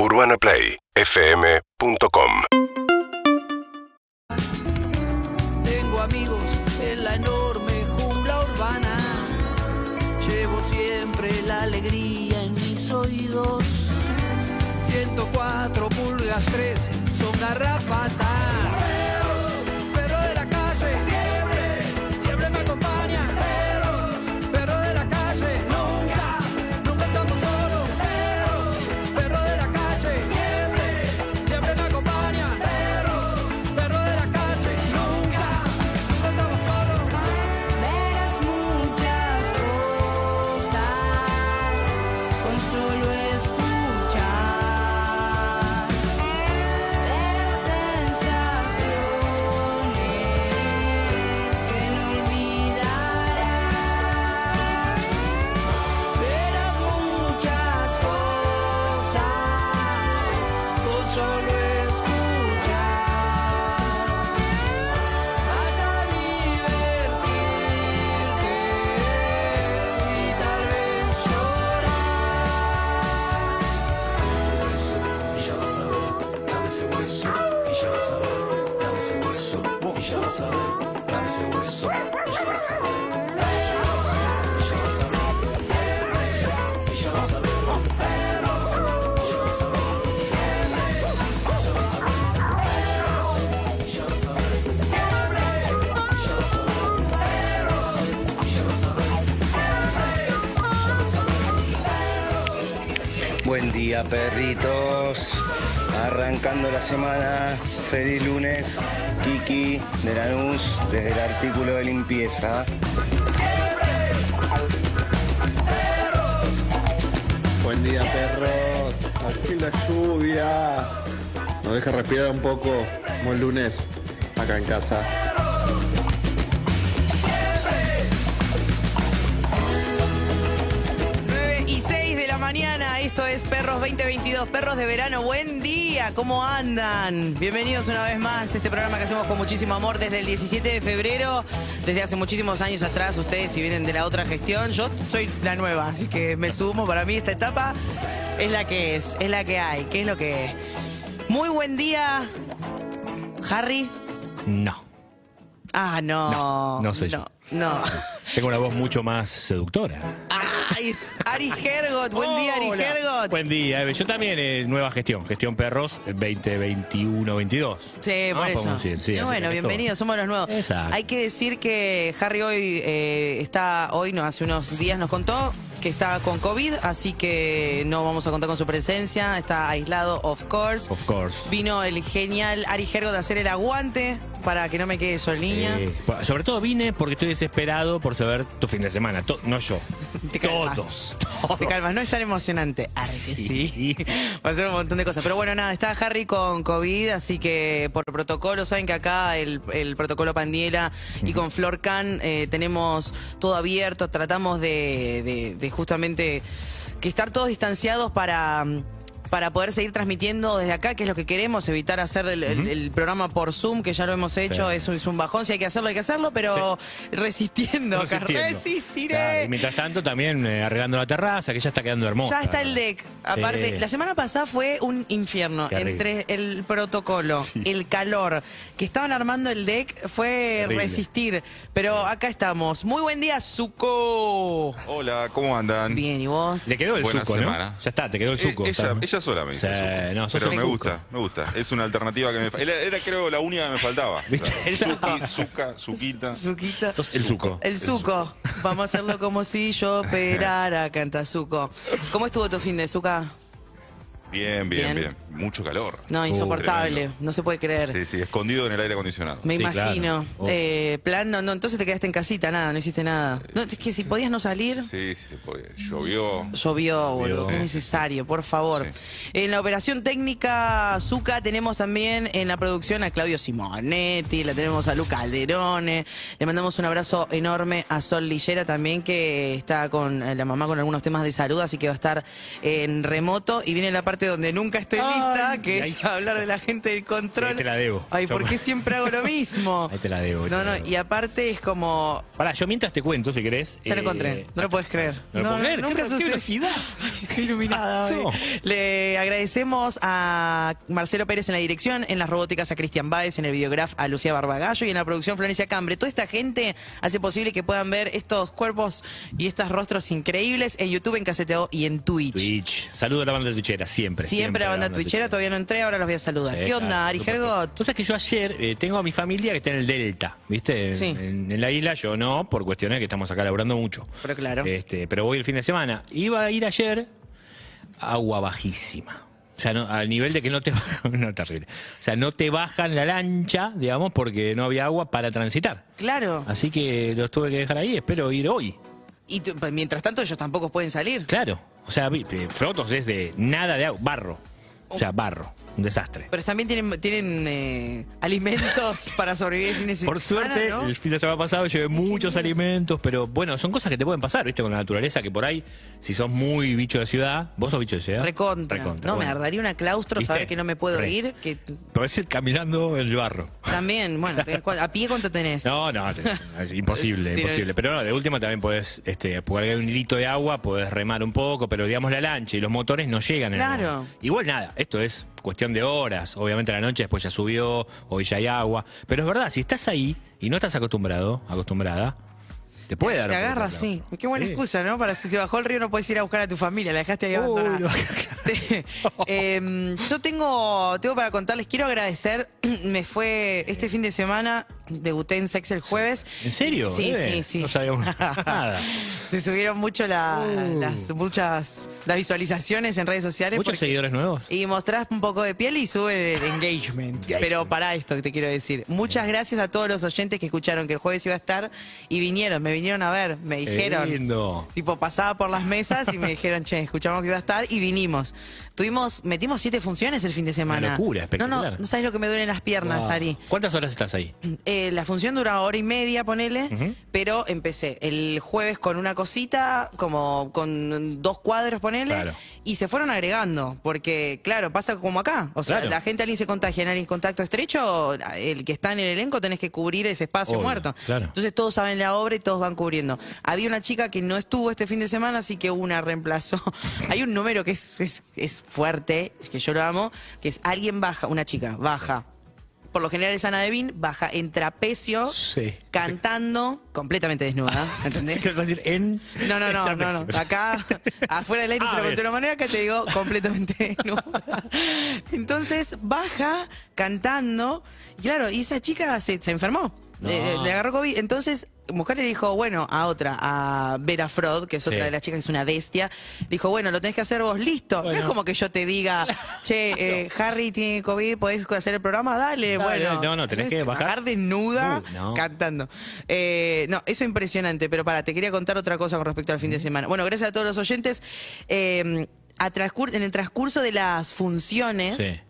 UrbanaPlayFM.com Tengo amigos en la enorme jungla urbana. Llevo siempre la alegría en mis oídos. 104 pulgas 3 son garrapatas. Perritos. Arrancando la semana. Feliz lunes. Kiki de Lanús, desde el artículo de limpieza. Buen día, perros. Aquí la lluvia. Nos deja respirar un poco. Buen lunes, acá en casa. Mañana, esto es Perros 2022, Perros de Verano, buen día, ¿cómo andan? Bienvenidos una vez más a este programa que hacemos con muchísimo amor desde el 17 de febrero, desde hace muchísimos años atrás, ustedes si vienen de la otra gestión, yo soy la nueva, así que me sumo, para mí esta etapa es la que es, es la que hay, ¿qué es lo que es? Muy buen día, Harry. No, Ah, no. No, no soy no, yo. No. tengo una voz mucho más seductora. Ay, Ari Hergot, buen día Ari Hola. Hergot. Buen día, Eve. yo también eh, nueva gestión, gestión perros 2021-22. Sí, Ah, por eso. decir, sí, así bueno, que bienvenidos, somos los nuevos. Exacto. Hay que decir que Harry hoy eh, está, hoy no, hace unos días nos contó que está con COVID, así que no vamos a contar con su presencia, está aislado, of course. Of course. Vino el genial Ari Hergot a hacer el aguante para que no me quede solía. Eh, sobre todo vine porque estoy desesperado por saber tu fin de semana. To- no yo. Te calmas. Todos. Te calmas, no es tan emocionante. Sí. Va a ser un montón de cosas. Pero bueno, nada, está Harry con COVID, así que por protocolo, saben que acá el, el protocolo Pandiela y con Flor Can eh, tenemos todo abierto, tratamos de, de- de justamente que estar todos distanciados para. Para poder seguir transmitiendo desde acá, que es lo que queremos, evitar hacer el, el- el programa por Zoom, que ya lo hemos hecho, Sí. es, un- es un bajón, si hay que hacerlo, hay que hacerlo, pero resistiendo, acá. Resistiendo. resistiré. Claro, y mientras tanto, también eh, arreglando la terraza, que ya está quedando hermosa. Ya está el deck. Aparte, Sí. la semana pasada fue un infierno. Entre el protocolo, el calor, que estaban armando el deck, fue Terrible. resistir. Pero acá estamos. Muy buen día, Zuko. Hola, ¿cómo andan? Bien, ¿y vos? Le quedó el Buena suco, semana. ¿no? Ya está, te quedó el Eh, suco. ella, sola me dice Sí, suco. no, Pero me suco. gusta, me gusta. Es una alternativa que me Era, era, creo la única que me faltaba. ¿Viste? Suki, Zuka, Zuquita. Zuquita. Sos el suco. El Zuko. Vamos a hacerlo como si yo operara, canta Zuko. ¿Cómo estuvo tu fin de Zuka? Bien, bien, Bien. bien, Mucho calor. No, insoportable. tremendo. No se puede creer. Sí, sí, escondido en el aire acondicionado. Me Sí, imagino. claro. Oh. Eh, plan, no, no, entonces te quedaste en casita, nada, no hiciste nada. No, es que si podías no salir, Sí, sí, se podía. Llovió. llovió, boludo. Sí, Es necesario, por favor. Sí. En la operación técnica Zuka tenemos también en la producción a Claudio Simonetti, la tenemos a Luca Alderone. Le mandamos un abrazo enorme a Sol Lillera también, que está con eh, la mamá con algunos temas de salud, así que va a estar en remoto. Y viene la parte parte donde nunca estoy Ay, lista, que ahí- es hablar de la gente del control. Ahí te la debo. Ay, ¿por Yo- qué siempre hago lo mismo? Ahí te la debo, No, no, debo. y aparte es como... Pará, yo mientras te cuento, si querés. Ya lo eh, encontré, no lo puedes creer. No, lo puedo creer. nunca ¿Qué, velocidad? Ay, Estoy iluminada. Pasó. hoy. Le agradecemos a Marcelo Pérez en la dirección, en las robóticas a Cristian Báez, en el videograf a Lucía Barbagallo y en la producción Florencia Cambre. Toda esta gente hace posible que puedan ver estos cuerpos y estos rostros increíbles en YouTube, en Caseteo y en Twitch. Twitch. Saludo a la banda twitchera, siempre. Siempre la banda twitchera, todavía no entré, ahora los voy a saludar. Sí, ¿Qué onda, Ari. Hergot? Tú sabes que yo ayer eh, tengo a mi familia que está en el Delta, ¿viste? Sí. En, en la isla, yo no, por cuestiones que estamos acá laburando mucho. Pero claro. Este, pero voy el fin de semana. Iba a ir ayer, agua bajísima. O sea, no, al nivel de que no te bajan, no, terrible. O sea, no te bajan la lancha, digamos, porque no había agua para transitar. Claro. Así que los tuve que dejar ahí, espero ir hoy. Y pues, mientras tanto ellos tampoco pueden salir. Claro. O sea, eh, Frotos es de nada de agua, barro. O sea, barro. Un desastre. Pero también tienen, tienen eh, alimentos para sobrevivir el fin de semana, Por suerte, ¿no? el fin de semana pasado llevé muchos alimentos, pero bueno, son cosas que te pueden pasar, ¿viste? Con la naturaleza, que por ahí, si sos muy bicho de ciudad, vos sos bicho de ciudad. Recontra. Recontra, no, me agarraría una claustro ¿Viste? saber que no me puedo Re. ir. Que Podés ir caminando en el barro. también, bueno, tenés ¿a pie cuánto tenés? No, no, es imposible, imposible. Pero no, de última también podés, este, porque hay un hilito de agua, podés remar un poco, pero digamos la lancha y los motores no llegan. en el Claro. Igual nada, esto es cuestión de horas. Obviamente a la noche después ya subió, hoy ya hay agua. Pero es verdad, si estás ahí y no estás acostumbrado, acostumbrada, te puede dar. Te de sí. Qué buena Sí. excusa, ¿no? Para si se bajó el río no puedes ir a buscar a tu familia, la dejaste ahí Uy, abandonada. no. Te- em, yo tengo, tengo para contarles, quiero agradecer, me fue este fin de semana, debuté en Sex el jueves. ¿En serio? Sí, Eh, sí, sí. no sabíamos nada. Se subieron mucho la- Uh. las, muchas, las visualizaciones en redes sociales. ¿Muchos porque- seguidores nuevos? Y mostrás un poco de piel y sube el engagement. Pero para esto que te quiero decir. Muchas gracias a todos los oyentes que escucharon que el jueves iba a estar y vinieron, me vinieron a ver, me dijeron. lindo. Tipo, pasaba por las mesas y me dijeron, che, escuchamos que iba a estar y vinimos. Tuvimos, metimos siete funciones el fin de semana. locura, No, espectacular. no, no sabes lo que me duelen las piernas, Wow. Ari. ¿Cuántas horas estás ahí? Eh, la función dura hora y media, ponele, pero empecé el jueves con una cosita, como con dos cuadros, ponele, Claro. y se fueron agregando, porque claro, pasa como acá, o sea, Claro. la gente alguien se contagia en alguien contacto estrecho, el que está en el elenco tenés que cubrir ese espacio Obvio, muerto. claro. Entonces todos saben la obra y todos van cubriendo. Había una chica que no estuvo este fin de semana, así que una reemplazó. Hay un número que es, es, es fuerte, que yo lo amo, que es alguien baja, una chica, baja. Por lo general es Ana Devin, baja en trapecio, Sí. cantando, completamente desnuda, ¿entendés? ¿Qué vas a decir? En No, no, no, no, no. Acá, afuera del aire Ah, te lo conté de bien. una manera que te digo completamente desnuda. Entonces baja cantando, y claro, y esa chica se, se enfermó. No. Eh, le agarró COVID. Entonces, mujer le dijo, bueno, a otra, a Vera Frod, que es otra Sí. de las chicas que es una bestia, le dijo, bueno, lo tenés que hacer vos, listo. No es como que yo te diga, che, eh, Harry tiene COVID, podés hacer el programa, dale, Dale, bueno. no, no, tenés que bajar. desnuda Uh, no. cantando. Eh, no, eso es impresionante, pero para, te quería contar otra cosa con respecto al fin de semana. Bueno, gracias a todos los oyentes. Eh, a transcur- en el transcurso de las funciones Sí.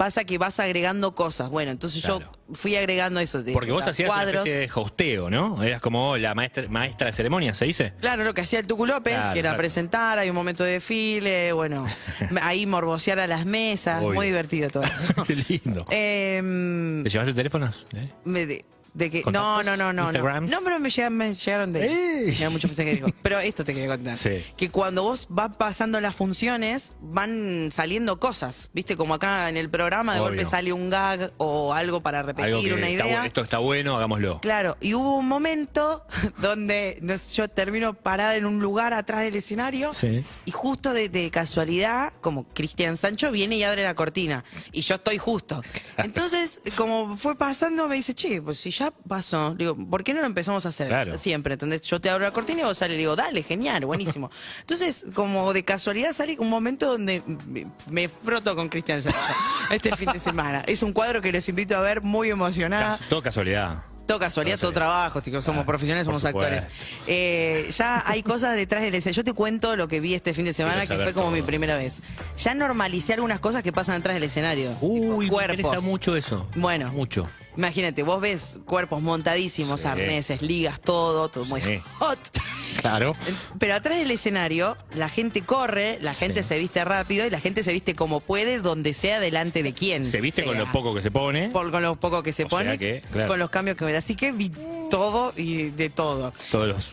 Pasa que vas agregando cosas. Bueno, entonces Claro. yo fui agregando eso. De Porque vos hacías una cuadros. especie de hosteo, ¿no? Eras como la maestra, maestra de ceremonia, ¿se dice? Claro, lo que hacía el Tucu López, Claro, que era presentar, hay un momento de desfile, bueno, ahí morbosear a las mesas, Obvio. muy divertido todo eso. Qué lindo. Em, ¿Te llevaste teléfonos? ¿Eh? Me de, que, no, no, no, no. No, ¿Instagrams? no pero me llegaron, me llegaron de. Me da mucho pensé que dijo. Pero esto te quería contar. Sí. Que cuando vos vas pasando las funciones, van saliendo cosas. Viste, como acá en el programa, de Obvio. golpe sale un gag o algo para repetir, Algo que una está idea. bu- esto está bueno, hagámoslo. Claro, y hubo un momento donde no sé, yo termino parada en un lugar atrás del escenario Sí. y justo de, de casualidad, como Cristian Sancho viene y abre la cortina y yo estoy justo. Entonces, como fue pasando, me dice, che, pues si ya pasó, digo, ¿por qué no lo empezamos a hacer Claro. siempre? Entonces yo te abro la cortina y vos sale y digo, dale, genial, buenísimo. Entonces, como de casualidad sale un momento donde me, me froto con Cristian Sancho este fin de semana. Es un cuadro que los invito a ver muy emocionada. Cas- todo casualidad. Todo casualidad, todo trabajo, chicos, somos Ah, profesionales, somos actores. Eh, ya hay cosas detrás del escenario. Yo te cuento lo que vi este fin de semana, que fue como todo. mi primera vez. Ya normalicé algunas cosas que pasan detrás del escenario. Uy, me cuerpos. interesa mucho eso. Bueno. Mucho. Imagínate, vos ves cuerpos montadísimos, Sí. arneses, ligas, todo, todo muy Sí. hot. Claro. Pero atrás del escenario, la gente corre, la gente Sí. se viste rápido y la gente se viste como puede, donde sea, delante de quien. Se viste con lo poco que se pone. Por- con lo poco que se O pone, que, claro. con los cambios que me da. Así que vi todo y de todo. Todos los.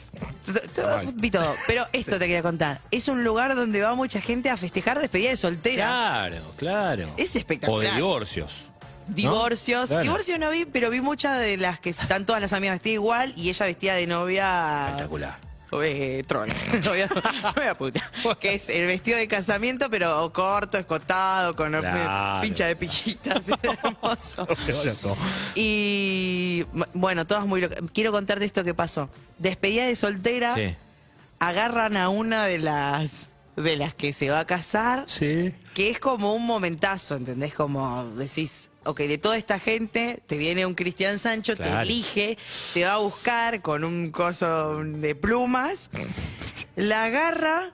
Vi todo. Pero esto te quería contar. Es un lugar donde va mucha gente a festejar despedida de soltera. Claro, claro. Es espectacular. O de divorcios. Divorcios. Claro. Divorcios no vi, pero vi muchas de las que están todas las amigas vestidas igual y ella vestida de novia. Espectacular. Eh, troll. novia, novia puta. Que es el vestido de casamiento, pero corto, escotado, con Claro. pincha de pijitas. hermoso. Y bueno, todas muy locas. Quiero contarte esto que pasó. Despedida de soltera, Sí. agarran a una de las de las que se va a casar, Sí. que es como un momentazo, ¿entendés? Como decís, ok, de toda esta gente te viene un Cristian Sancho, te elige, te va a buscar con un coso de plumas, la agarra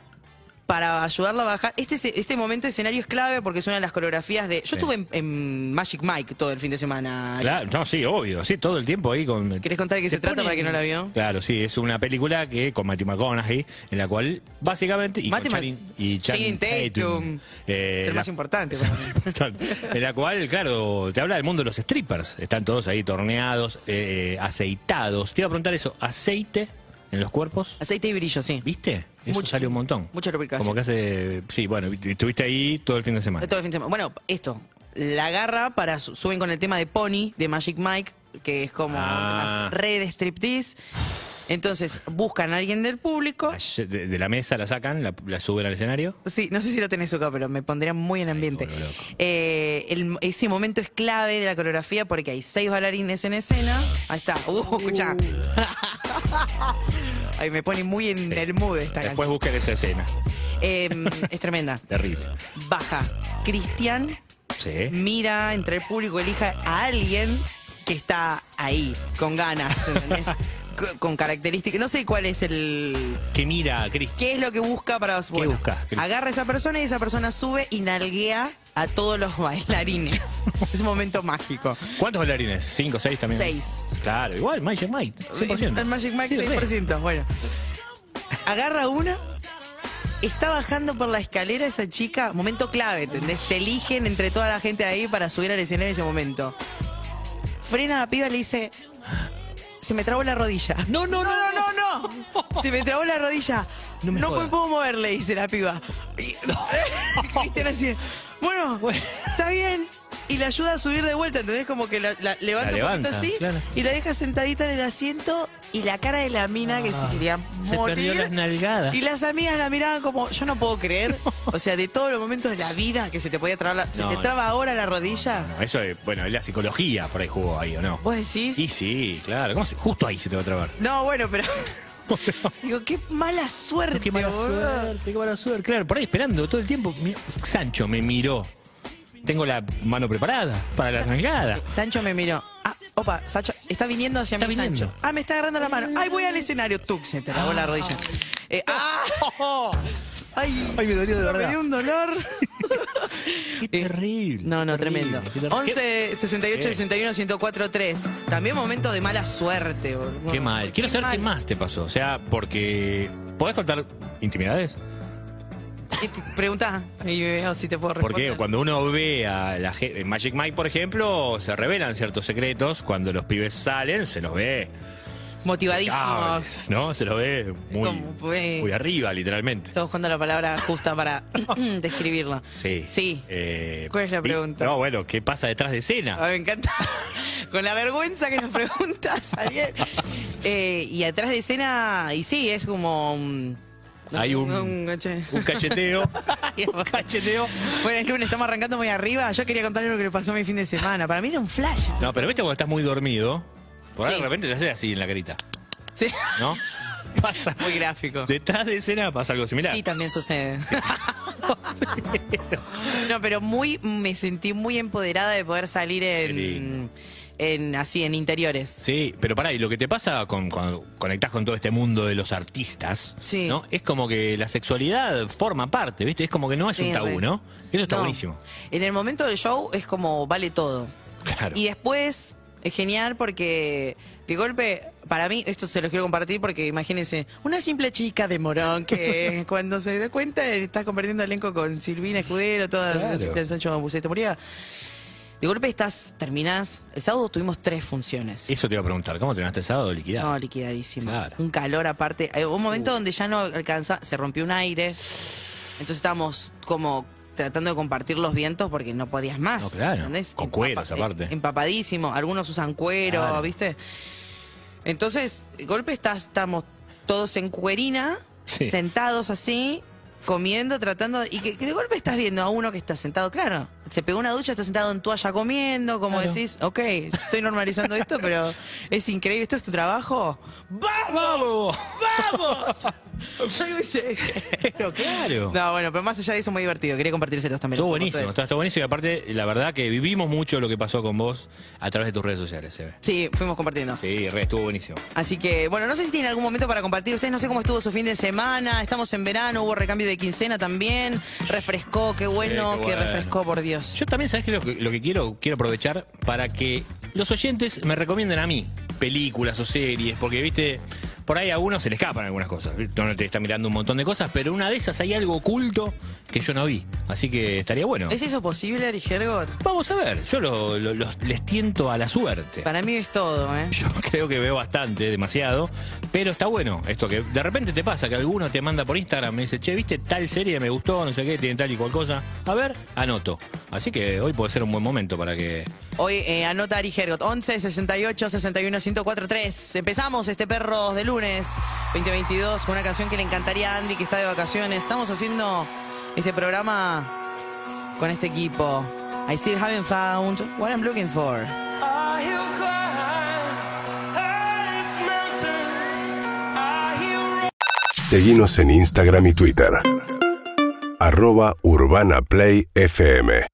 para ayudarla a bajar. Este, es- este momento de escenario es clave porque es una de las coreografías de... Yo Sí. estuve en, en Magic Mike todo el fin de semana. Claro, no, sí, obvio, sí, todo el tiempo ahí con... ¿Querés contar de qué se, trata para que no la vio? Claro, sí, es una película que con Matthew McConaughey, en la cual básicamente... Y Matthew y Tatum. eh, Es el la- más importante es para el más importante. en la cual, claro, te habla del mundo de los strippers. Están todos ahí torneados, eh, aceitados. Te iba a preguntar eso, ¿aceite en los cuerpos? Aceite y brillo, sí. ¿Viste? Eso Mucho- sale un montón. mucha lubricación. Como que hace... Sí, bueno, estuviste ahí todo el fin de semana. Todo el fin de semana. Bueno, esto. La agarra para. su- Suben con el tema de Pony, de Magic Mike, que es como Ah. las redes striptease. Entonces, buscan a alguien del público. De, de la mesa la sacan, la, la suben al escenario. Sí, no sé si lo tenés acá, pero me pondría muy en ambiente. loco. Eh, el- ese momento es clave de la coreografía porque hay seis bailarines en escena. Ahí está. Uh, escucha. Ay, me pone muy en el mood esta Después canción. busquen esa escena. Eh, es tremenda. Terrible. Baja Cristian, Sí. mira entre el público, elija a alguien que está ahí, con ganas, con características. No sé cuál es el. Que mira, Cris. ¿Qué es lo que busca para bueno, busca? Agarra a esa persona y esa persona sube y nalguea a todos los bailarines. es un momento mágico. ¿Cuántos bailarines? ¿Cinco, seis también? Seis. Claro, igual, Magic Mike. 100%. El Magic Mike Sí, re. 6%. Bueno. Agarra una. Está bajando por la escalera esa chica. Momento clave, ¿entendés? Te eligen entre toda la gente ahí para subir al escenario en ese momento. Frena a la piba y le dice. Se me trabó la rodilla. No, no, no, no, no, no. Se me trabó la rodilla. No No, me me jodas. puedo mover, le dice la piba. Y, Cristian así. Bueno, está bien. Y la ayuda a subir de vuelta, ¿entendés? Como que la, la levanta La un levanta, poquito así claro. y la deja sentadita en el asiento y la cara de la mina que se quería Ah, Se morir. perdió las nalgadas. Y las amigas la miraban como, yo no puedo creer. O sea, de todos los momentos de la vida que se te podía trabar la, ¿Se No, te no. traba ahora la rodilla? Eso es, bueno, es la psicología por ahí jugó ahí, ¿o no? ¿Vos decís? Y sí, claro. ¿Cómo se- Justo ahí se te va a trabar. No, bueno, pero. Digo, qué mala suerte. Qué mala boludo. suerte, qué mala suerte. Claro, por ahí esperando todo el tiempo. Sancho me miró. Tengo la mano preparada para la nalgada. Sancho me miró. Ah, opa, Sancho, está viniendo hacia Está mí, viniendo. Sancho. Ah, me está agarrando la mano. Ay, voy al escenario. Tuc, se te lavó la rodilla. Eh, ¡Ah! Ay, Ay, me dolió de me verdad. dio un dolor. Qué terrible. No, no, terrible, tremendo. qué terrible. 11 68 ¿Qué? 61 104 3. También momento de mala suerte. boludo. Qué mal. Quiero saber qué más te pasó. O sea, porque. ¿Podés contar intimidades? ¿Qué te- y veo si te puedo responder. Porque cuando uno ve a la gente, en Magic Mike, por ejemplo, se revelan ciertos secretos. Cuando los pibes salen, se los ve. Motivadísimos. ¿No? Se los ve muy, Como, pues, muy arriba, literalmente. Estoy buscando la palabra justa para describirlo. Sí. Sí. Eh, ¿Cuál es la pregunta? No, bueno, ¿qué pasa detrás de escena? Ay, me encanta. Con la vergüenza que nos preguntas, Ariel. Eh, y atrás de escena, y sí, es como. Hay un- cache- Un cacheteo. un cacheteo. Bueno, es lunes, estamos arrancando muy arriba. Yo quería contarles lo que le pasó mi fin de semana. Para mí era un flash. No, pero viste cuando estás muy dormido. Por ahí Sí. de repente te haces así en la carita. Sí. ¿No? Pasa. Muy gráfico. Detrás de escena pasa algo similar. Sí, también sucede. no, pero muy me sentí muy empoderada de poder salir en. En así en interiores. Sí, pero pará, y lo que te pasa con, cuando conectás con todo este mundo de los artistas, Sí. ¿no? Es como que la sexualidad forma parte, ¿viste? Es como que no es Sí, un tabú. ¿no? Eso está No. buenísimo. En el momento del show es como vale todo. Claro. Y después Es genial porque de golpe, para mí, esto se lo quiero compartir porque imagínense, una simple chica de Morón que cuando se da cuenta está compartiendo elenco con Silvina Escudero, toda Claro. el Sancho Buceta Moría. De golpe estás, terminás. El sábado tuvimos tres funciones. Eso te iba a preguntar, ¿cómo terminaste el sábado liquidado? No, liquidadísimo. Claro. Un calor aparte. Hay un momento donde ya no alcanza, se rompió un aire. Entonces estábamos como tratando de compartir los vientos porque no podías más. No, claro. ¿entendés? Con cueros, aparte. Empapadísimo. Algunos usan cuero, Claro. ¿viste? Entonces, de golpe estás, estamos todos en cuerina, Sí. sentados así, comiendo, tratando. y que, que de golpe estás viendo a uno que está sentado, claro. Se pegó una ducha, está sentado en toalla comiendo, como Claro. decís, ok, estoy normalizando esto, pero es increíble. ¿Esto es tu trabajo? ¡Vamos! ¡Vamos! Pero claro. No, bueno, pero más allá de eso, muy divertido. Quería compartírselos también. Estuvo buenísimo, está buenísimo y aparte, la verdad que vivimos mucho lo que pasó con vos a través de tus redes sociales, se ve. Sí, fuimos compartiendo. Sí, re, estuvo buenísimo. Así que, bueno, no sé si tienen algún momento para compartir. Ustedes no sé cómo estuvo su fin de semana. Estamos en verano, hubo recambio de quincena también. Refrescó, qué bueno Sí, qué que refrescó, por Dios. Yo también, ¿sabes qué? Lo que, lo que quiero? Quiero aprovechar para que los oyentes me recomienden a mí películas o series, porque, viste, por ahí a uno se le escapan algunas cosas. No te está mirando un montón de cosas, pero una de esas hay algo oculto que yo no vi. Así que estaría bueno. ¿Es eso posible, Ari Gergot? Vamos a ver, yo lo- lo- los- les tiento a la suerte. Para mí es todo, ¿eh? Yo creo que veo bastante, demasiado, pero está bueno esto que de repente te pasa que alguno te manda por Instagram, me dice, che, ¿viste tal serie? Me gustó, no sé qué, tiene tal y cual cosa. A ver, anoto. Así que hoy puede ser un buen momento para que... Hoy eh, anota Ari Gergot, 11 68 61 1043. Empezamos este perro de lunes 2022 con una canción que le encantaría a Andy que está de vacaciones. Estamos haciendo este programa con este equipo. I still haven't found what I'm looking for. Seguimos en Instagram y Twitter. Arroba Urbana Play FM.